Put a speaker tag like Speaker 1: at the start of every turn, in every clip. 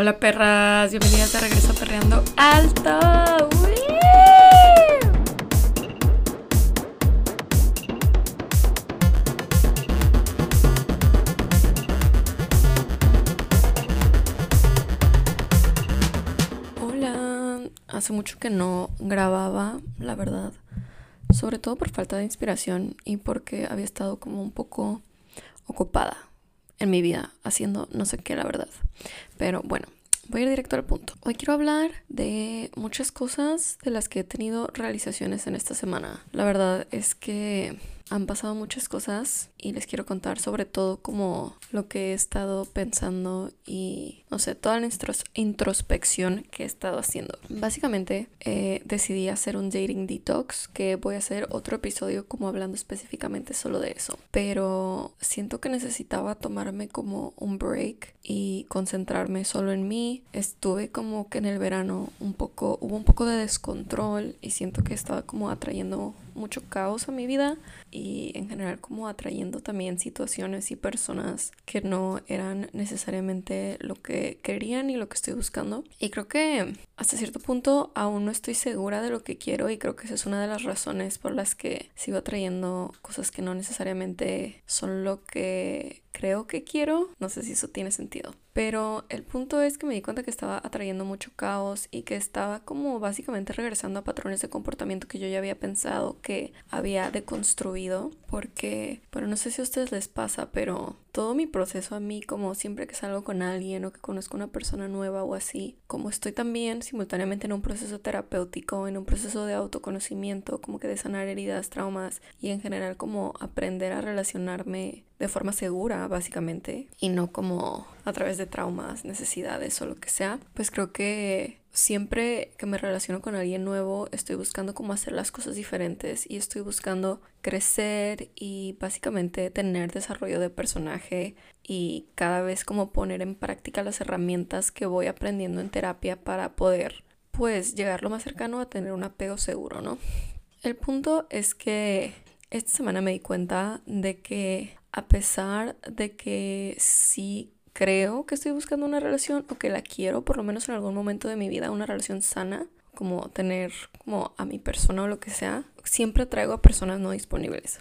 Speaker 1: Hola perras, bienvenidas de regreso a Perreando Alto. Hola, hace mucho que no grababa, la verdad. Sobre todo por falta de inspiración y porque había estado como un poco ocupada en mi vida haciendo no sé qué, la verdad. Pero bueno, voy a ir directo al punto. Hoy quiero hablar de muchas cosas de las que he tenido realizaciones en esta semana. La verdad es que han pasado muchas cosas y les quiero contar sobre todo como lo que he estado pensando y no sé, toda la introspección que he estado haciendo. Básicamente eh, decidí hacer un dating detox que voy a hacer otro episodio como hablando específicamente solo de eso. Pero siento que necesitaba tomarme como un break y concentrarme solo en mí. Estuve como que en el verano un poco, hubo un poco de descontrol y siento que estaba como atrayendo mucho caos a mi vida y en general como atrayendo también situaciones y personas que no eran necesariamente lo que querían y lo que estoy buscando. Y creo que hasta cierto punto aún no estoy segura de lo que quiero y creo que esa es una de las razones por las que sigo atrayendo cosas que no necesariamente son lo que creo que quiero. No sé si eso tiene sentido. Pero el punto es que me di cuenta que estaba atrayendo mucho caos y que estaba como básicamente regresando a patrones de comportamiento que yo ya había pensado que había deconstruido. Porque, bueno, no sé si a ustedes les pasa, pero todo mi proceso a mí, como siempre que salgo con alguien o que conozco una persona nueva o así, como estoy también simultáneamente en un proceso terapéutico, en un proceso de autoconocimiento, como que de sanar heridas, traumas y en general como aprender a relacionarme de forma segura, básicamente, y no como a través de traumas, necesidades o lo que sea, pues creo que siempre que me relaciono con alguien nuevo estoy buscando cómo hacer las cosas diferentes y estoy buscando crecer y básicamente tener desarrollo de personaje y cada vez como poner en práctica las herramientas que voy aprendiendo en terapia para poder pues llegar lo más cercano a tener un apego seguro, ¿no? El punto es que esta semana me di cuenta de que a pesar de que sí creo que estoy buscando una relación o que la quiero, por lo menos en algún momento de mi vida, una relación sana, como tener como a mi persona o lo que sea, siempre traigo a personas no disponibles.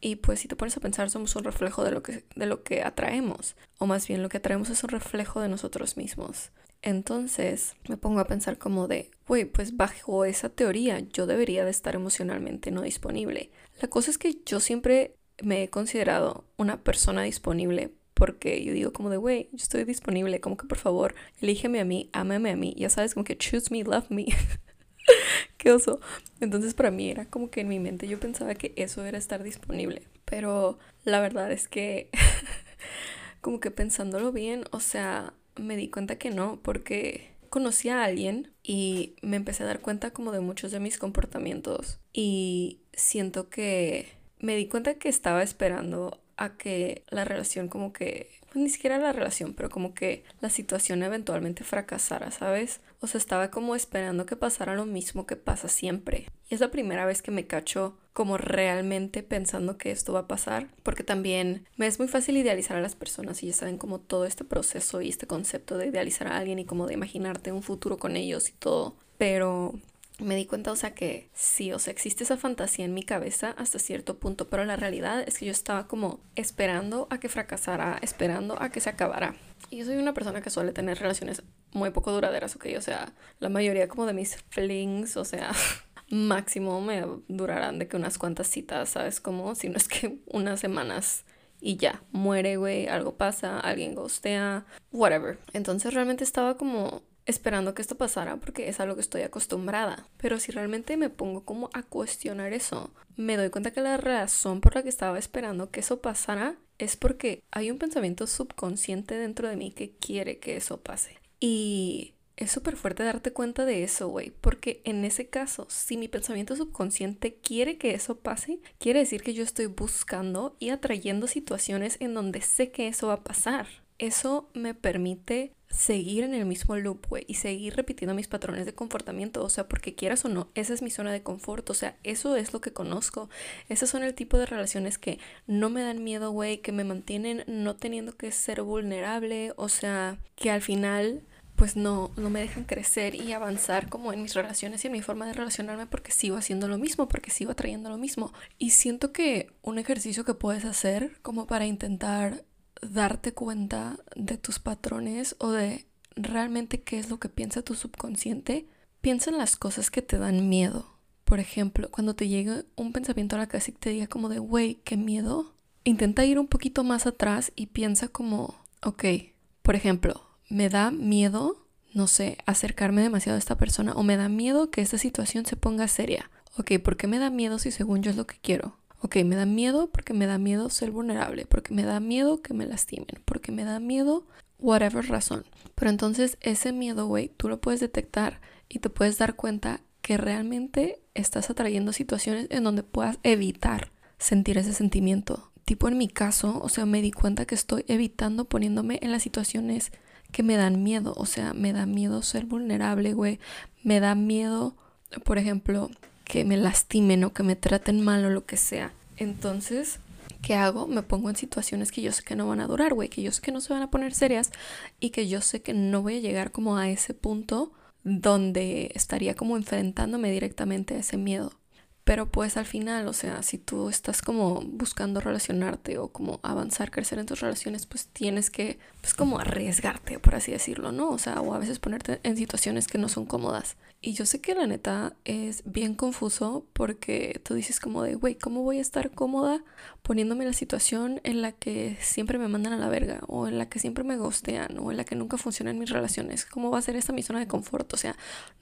Speaker 1: Y pues si te pones a pensar, somos un reflejo de lo que, de lo que atraemos. O más bien lo que atraemos es un reflejo de nosotros mismos. Entonces me pongo a pensar como de, uy, pues bajo esa teoría yo debería de estar emocionalmente no disponible. La cosa es que yo siempre me he considerado una persona disponible porque yo digo como de, güey, yo estoy disponible, como que por favor, elígeme a mí, ámame a mí, ya sabes, como que choose me, love me. Qué oso. Entonces para mí era como que en mi mente yo pensaba que eso era estar disponible, pero la verdad es que como que pensándolo bien, o sea, me di cuenta que no, porque conocí a alguien y me empecé a dar cuenta como de muchos de mis comportamientos y siento que me di cuenta que estaba esperando a que la relación como que, pues ni siquiera la relación, pero como que la situación eventualmente fracasara, ¿sabes? O sea, estaba como esperando que pasara lo mismo que pasa siempre. Y es la primera vez que me cacho como realmente pensando que esto va a pasar, porque también me es muy fácil idealizar a las personas y ya saben como todo este proceso y este concepto de idealizar a alguien y como de imaginarte un futuro con ellos y todo, pero me di cuenta, o sea, que sí, o sea, existe esa fantasía en mi cabeza hasta cierto punto, pero la realidad es que yo estaba como esperando a que fracasara, esperando a que se acabara. Y yo soy una persona que suele tener relaciones muy poco duraderas, ok, o sea, la mayoría como de mis flings, o sea, máximo me durarán de que unas cuantas citas, ¿sabes? Como si no es que unas semanas y ya, muere, güey, algo pasa, alguien ghostea, whatever. Entonces realmente estaba como esperando que esto pasara porque es algo que estoy acostumbrada. Pero si realmente me pongo como a cuestionar eso, me doy cuenta que la razón por la que estaba esperando que eso pasara es porque hay un pensamiento subconsciente dentro de mí que quiere que eso pase. Y es súper fuerte darte cuenta de eso, güey, porque en ese caso, si mi pensamiento subconsciente quiere que eso pase, quiere decir que yo estoy buscando y atrayendo situaciones en donde sé que eso va a pasar. Eso me permite seguir en el mismo loop, güey, y seguir repitiendo mis patrones de comportamiento, o sea, porque quieras o no, esa es mi zona de confort, o sea, eso es lo que conozco, esas son el tipo de relaciones que no me dan miedo, güey, que me mantienen no teniendo que ser vulnerable, o sea, que al final pues no, no me dejan crecer y avanzar como en mis relaciones y en mi forma de relacionarme porque sigo haciendo lo mismo, porque sigo atrayendo lo mismo. Y siento que un ejercicio que puedes hacer como para intentar darte cuenta de tus patrones o de realmente qué es lo que piensa tu subconsciente, piensa en las cosas que te dan miedo. Por ejemplo, cuando te llegue un pensamiento a la cabeza y te diga como de, wey, qué miedo, intenta ir un poquito más atrás y piensa como, ok, por ejemplo, me da miedo, no sé, acercarme demasiado a esta persona o me da miedo que esta situación se ponga seria. Ok, ¿por qué me da miedo si según yo es lo que quiero? Ok, me da miedo porque me da miedo ser vulnerable, porque me da miedo que me lastimen, porque me da miedo whatever razón. Pero entonces ese miedo, güey, tú lo puedes detectar y te puedes dar cuenta que realmente estás atrayendo situaciones en donde puedas evitar sentir ese sentimiento. Tipo en mi caso, o sea, me di cuenta que estoy evitando poniéndome en las situaciones que me dan miedo. O sea, me da miedo ser vulnerable, güey. Me da miedo, por ejemplo, que me lastimen o que me traten mal o lo que sea. Entonces, ¿qué hago? Me pongo en situaciones que yo sé que no van a durar, güey. Que yo sé que no se van a poner serias y que yo sé que no voy a llegar como a ese punto donde estaría como enfrentándome directamente a ese miedo. Pero pues al final, o sea, si tú estás como buscando relacionarte o como avanzar, crecer en tus relaciones, pues tienes que, pues como arriesgarte, por así decirlo, ¿no? O sea, o a veces ponerte en situaciones que no son cómodas. Y yo sé que la neta es bien confuso porque tú dices como de, güey, ¿cómo voy a estar cómoda poniéndome en la situación en la que siempre me mandan a la verga o en la que siempre me gostean o en la que nunca funcionan mis relaciones? ¿Cómo va a ser esta mi zona de confort? O sea,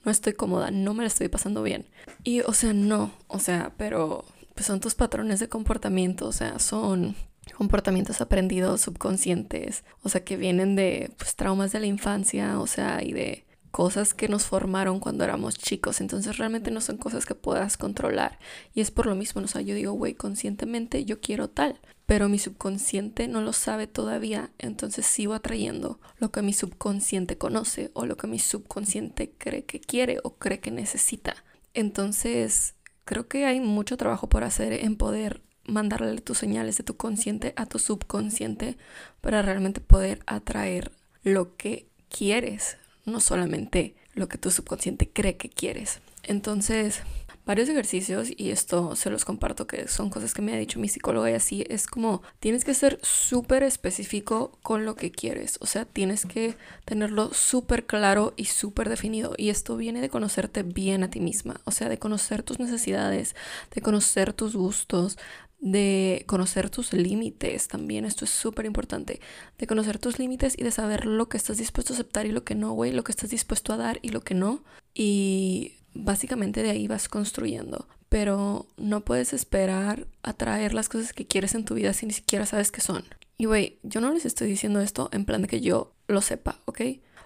Speaker 1: no estoy cómoda, no me la estoy pasando bien. Y, o sea, no, o sea, pero pues son tus patrones de comportamiento, o sea, son comportamientos aprendidos subconscientes, o sea, que vienen de pues, traumas de la infancia, o sea, y de cosas que nos formaron cuando éramos chicos, entonces realmente no son cosas que puedas controlar. Y es por lo mismo, o sea, yo digo, güey, conscientemente yo quiero tal, pero mi subconsciente no lo sabe todavía, entonces sigo atrayendo lo que mi subconsciente conoce o lo que mi subconsciente cree que quiere o cree que necesita. Entonces, creo que hay mucho trabajo por hacer en poder mandarle tus señales de tu consciente a tu subconsciente para realmente poder atraer lo que quieres no solamente lo que tu subconsciente cree que quieres. Entonces, varios ejercicios, y esto se los comparto, que son cosas que me ha dicho mi psicóloga y así, es como tienes que ser súper específico con lo que quieres, o sea, tienes que tenerlo súper claro y súper definido. Y esto viene de conocerte bien a ti misma, o sea, de conocer tus necesidades, de conocer tus gustos, de conocer tus límites también, esto es súper importante, de conocer tus límites y de saber lo que estás dispuesto a aceptar y lo que no, güey, lo que estás dispuesto a dar y lo que no. Y básicamente de ahí vas construyendo. Pero no puedes esperar a traer las cosas que quieres en tu vida si ni siquiera sabes qué son. Y güey, yo no les estoy diciendo esto en plan de que yo lo sepa, ¿ok?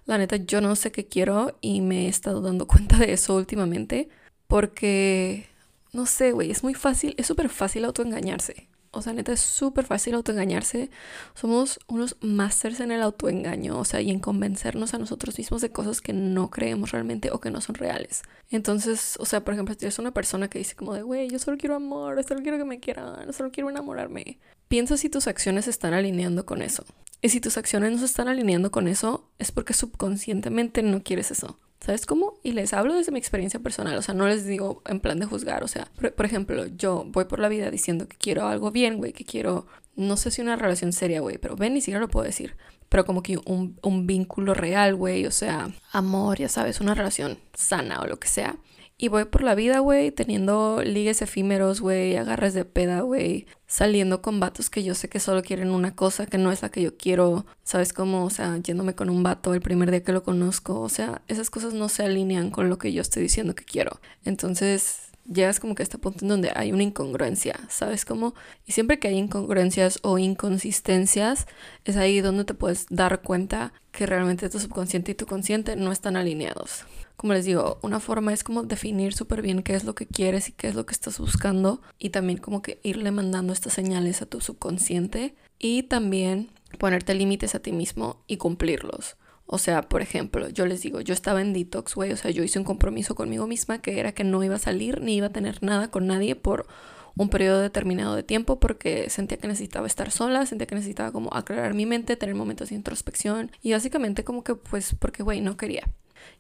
Speaker 1: La neta, yo no sé qué quiero y me he estado dando cuenta de eso últimamente porque no sé, güey, es muy fácil, es súper fácil autoengañarse. O sea, neta, es súper fácil autoengañarse. Somos unos masters en el autoengaño, o sea, y en convencernos a nosotros mismos de cosas que no creemos realmente o que no son reales. Entonces, o sea, por ejemplo, si eres una persona que dice como de, güey, yo solo quiero amor, solo quiero que me quieran, solo quiero enamorarme. Piensa si tus acciones se están alineando con eso. Y si tus acciones no se están alineando con eso, es porque subconscientemente no quieres eso. ¿Sabes cómo? Y les hablo desde mi experiencia personal, o sea, no les digo en plan de juzgar, o sea, por, ejemplo, yo voy por la vida diciendo que quiero algo bien, güey, que quiero, no sé si una relación seria, güey, pero ven, ni siquiera lo puedo decir, pero como que un, un vínculo real, güey, o sea, amor, ya sabes, una relación sana o lo que sea. Y voy por la vida, güey, teniendo ligues efímeros, güey, agarres de peda, güey, saliendo con vatos que yo sé que solo quieren una cosa, que no es la que yo quiero, ¿sabes cómo? O sea, yéndome con un vato el primer día que lo conozco, o sea, esas cosas no se alinean con lo que yo estoy diciendo que quiero. Entonces, llegas como que a este punto en donde hay una incongruencia, ¿sabes cómo? Y siempre que hay incongruencias o inconsistencias, es ahí donde te puedes dar cuenta que realmente tu subconsciente y tu consciente no están alineados como les digo, una forma es como definir súper bien qué es lo que quieres y qué es lo que estás buscando y también como que irle mandando estas señales a tu subconsciente y también ponerte límites a ti mismo y cumplirlos. O sea, por ejemplo, yo les digo, yo estaba en detox, güey, o sea, yo hice un compromiso conmigo misma que era que no iba a salir ni iba a tener nada con nadie por un periodo determinado de tiempo porque sentía que necesitaba estar sola, sentía que necesitaba como aclarar mi mente, tener momentos de introspección y básicamente como que pues porque, güey, no quería.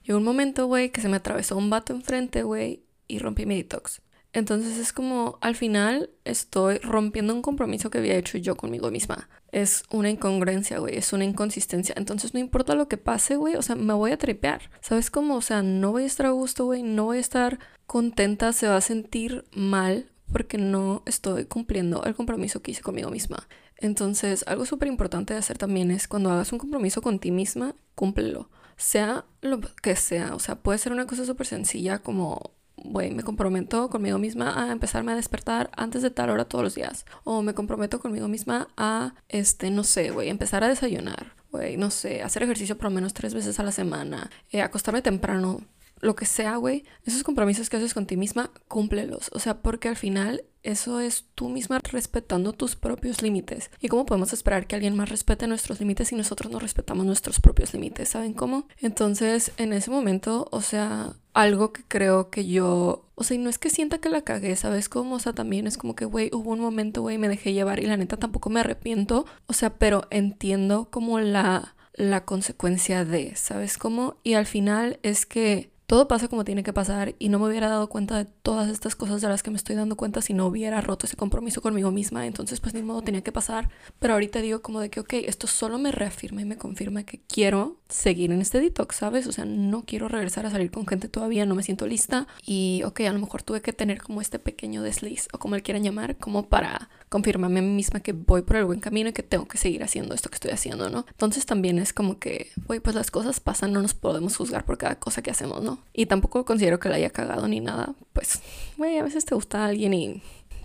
Speaker 1: Llegó un momento, güey, que se me atravesó un vato enfrente, güey, y rompí mi detox. Entonces es como al final estoy rompiendo un compromiso que había hecho yo conmigo misma. Es una incongruencia, güey, es una inconsistencia. Entonces no importa lo que pase, güey, o sea, me voy a tripear. ¿Sabes cómo? O sea, no voy a estar a gusto, güey, no voy a estar contenta, se va a sentir mal porque no estoy cumpliendo el compromiso que hice conmigo misma. Entonces, algo súper importante de hacer también es cuando hagas un compromiso con ti misma, cúmplelo. Sea lo que sea, o sea, puede ser una cosa súper sencilla como güey, me comprometo conmigo misma a empezarme a despertar antes de tal hora todos los días. O me comprometo conmigo misma a, este, no sé, güey, empezar a desayunar. Güey, no sé, hacer ejercicio por lo menos tres veces a la semana. Eh, acostarme temprano. Lo que sea, güey. Esos compromisos que haces con ti misma, cúmplelos. O sea, porque al final eso es tú misma respetando tus propios límites. ¿Y cómo podemos esperar que alguien más respete nuestros límites si nosotros no respetamos nuestros propios límites? ¿Saben cómo? Entonces, en ese momento, o sea, algo que creo que yo, o sea, y no es que sienta que la cagué, ¿sabes cómo? O sea, también es como que, güey, hubo un momento, güey, me dejé llevar y la neta tampoco me arrepiento, o sea, pero entiendo como la, la consecuencia de, ¿sabes cómo? Y al final es que todo pasa como tiene que pasar y no me hubiera dado cuenta de todas estas cosas de las que me estoy dando cuenta si no hubiera roto ese compromiso conmigo misma. Entonces, pues ni modo tenía que pasar. Pero ahorita digo como de que, ok, esto solo me reafirma y me confirma que quiero seguir en este detox, ¿sabes? O sea, no quiero regresar a salir con gente todavía, no me siento lista. Y, ok, a lo mejor tuve que tener como este pequeño desliz o como le quieran llamar, como para confirmarme a mí misma que voy por el buen camino y que tengo que seguir haciendo esto que estoy haciendo, ¿no? Entonces también es como que, güey, pues las cosas pasan, no nos podemos juzgar por cada cosa que hacemos, ¿no? Y tampoco considero que la haya cagado ni nada. Pues, güey, a veces te gusta alguien y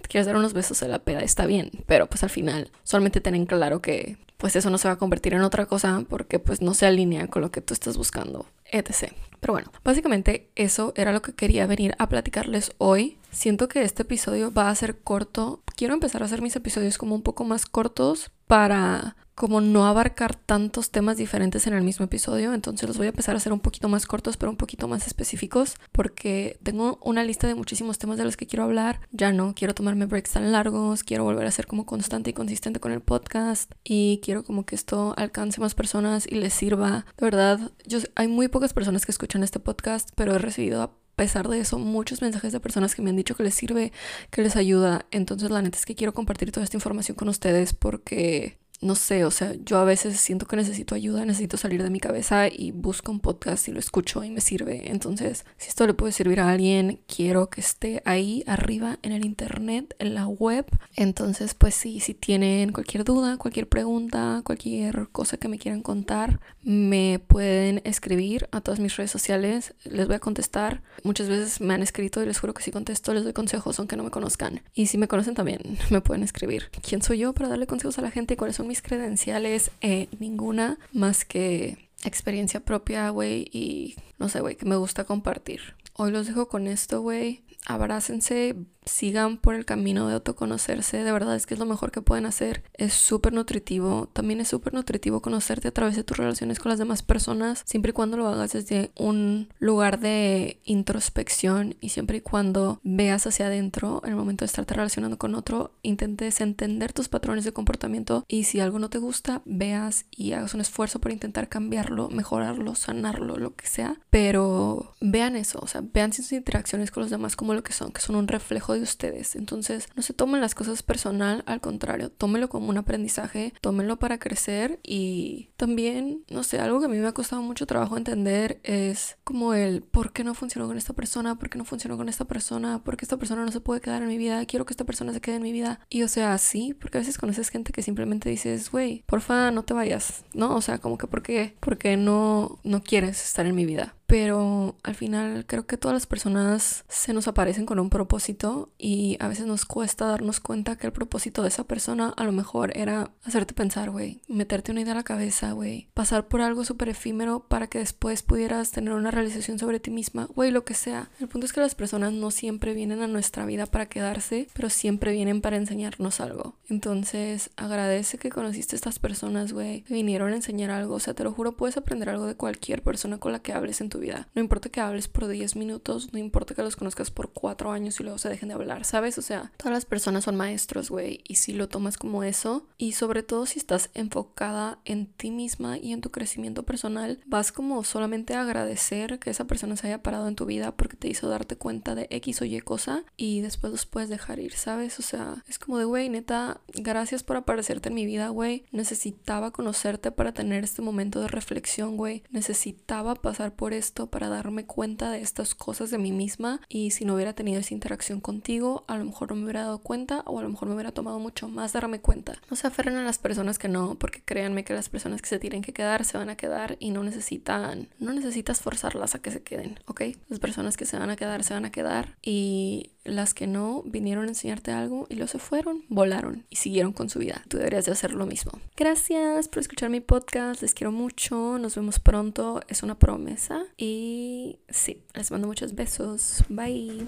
Speaker 1: quieres dar unos besos a la peda, está bien. Pero pues al final, solamente ten claro que pues eso no se va a convertir en otra cosa porque pues no se alinea con lo que tú estás buscando, etc. Pero bueno, básicamente eso era lo que quería venir a platicarles hoy. Siento que este episodio va a ser corto. Quiero empezar a hacer mis episodios como un poco más cortos para como no abarcar tantos temas diferentes en el mismo episodio, entonces los voy a empezar a hacer un poquito más cortos, pero un poquito más específicos, porque tengo una lista de muchísimos temas de los que quiero hablar. Ya no quiero tomarme breaks tan largos, quiero volver a ser como constante y consistente con el podcast y quiero como que esto alcance más personas y les sirva. De verdad, hay muy pocas personas que escuchan este podcast, pero he recibido pesar de eso, muchos mensajes de personas que me han dicho que les sirve, que les ayuda. Entonces, la neta es que quiero compartir toda esta información con ustedes porque no sé, o sea, yo a veces siento que necesito ayuda, necesito salir de mi cabeza y busco un podcast y lo escucho y me sirve. Entonces, si esto le puede servir a alguien, quiero que esté ahí arriba en el internet, en la web. Entonces, pues sí, si tienen cualquier duda, cualquier pregunta, cualquier cosa que me quieran contar, me pueden escribir a todas mis redes sociales, les voy a contestar. Muchas veces me han escrito y les juro que si contesto, les doy consejos aunque no me conozcan. Y si me conocen también, me pueden escribir. ¿Quién soy yo para darle consejos a la gente y cuáles son credenciales, eh, ninguna más que experiencia propia, güey, y no sé, güey, que me gusta compartir. Hoy los dejo con esto, güey. Abrácense, sigan por el camino de autoconocerse, de verdad es que es lo mejor que pueden hacer. Es súper nutritivo, también es súper nutritivo conocerte a través de tus relaciones con las demás personas, siempre y cuando lo hagas desde un lugar de introspección y siempre y cuando veas hacia adentro en el momento de estarte relacionando con otro, intentes entender tus patrones de comportamiento y si algo no te gusta, veas y hagas un esfuerzo por intentar cambiarlo, mejorarlo, sanarlo, lo que sea, pero vean eso, o sea, vean sus interacciones con los demás como lo que son, que son un reflejo de ustedes. Entonces, no se tomen las cosas personal, al contrario, tómelo como un aprendizaje, tómenlo para crecer y también, no sé, algo que a mí me ha costado mucho trabajo entender es como el por qué no funcionó con esta persona, por qué no funcionó con esta persona, por qué esta persona no se puede quedar en mi vida, quiero que esta persona se quede en mi vida. Y o sea, sí, porque a veces conoces gente que simplemente dices, güey, porfa, no te vayas, ¿no? O sea, como que por qué, porque no, no quieres estar en mi vida pero al final creo que todas las personas se nos aparecen con un propósito y a veces nos cuesta darnos cuenta que el propósito de esa persona a lo mejor era hacerte pensar, güey, meterte una idea a la cabeza, güey, pasar por algo súper efímero para que después pudieras tener una realización sobre ti misma, güey, lo que sea. El punto es que las personas no siempre vienen a nuestra vida para quedarse, pero siempre vienen para enseñarnos algo. Entonces, agradece que conociste a estas personas, güey, que vinieron a enseñar algo, o sea, te lo juro, puedes aprender algo de cualquier persona con la que hables en tu vida. No importa que hables por 10 minutos, no importa que los conozcas por 4 años y luego se dejen de hablar, ¿sabes? O sea, todas las personas son maestros, güey, y si lo tomas como eso, y sobre todo si estás enfocada en ti misma y en tu crecimiento personal, vas como solamente a agradecer que esa persona se haya parado en tu vida porque te hizo darte cuenta de X o Y cosa y después los puedes dejar ir, ¿sabes? O sea, es como de, güey, neta, gracias por aparecerte en mi vida, güey. Necesitaba conocerte para tener este momento de reflexión, güey. Necesitaba pasar por esto para darme cuenta de estas cosas de mí misma y si no hubiera tenido esa interacción contigo, a lo mejor no me hubiera dado cuenta o a lo mejor me hubiera tomado mucho más darme cuenta. No se aferren a las personas que no, porque créanme que las personas que se tienen que quedar se van a quedar y no necesitan, no necesitas forzarlas a que se queden, ¿ok? Las personas que se van a quedar se van a quedar y las que no vinieron a enseñarte algo y lo se fueron, volaron y siguieron con su vida. Tú deberías de hacer lo mismo. Gracias por escuchar mi podcast, les quiero mucho, nos vemos pronto, es una promesa y sí, les mando muchos besos, bye.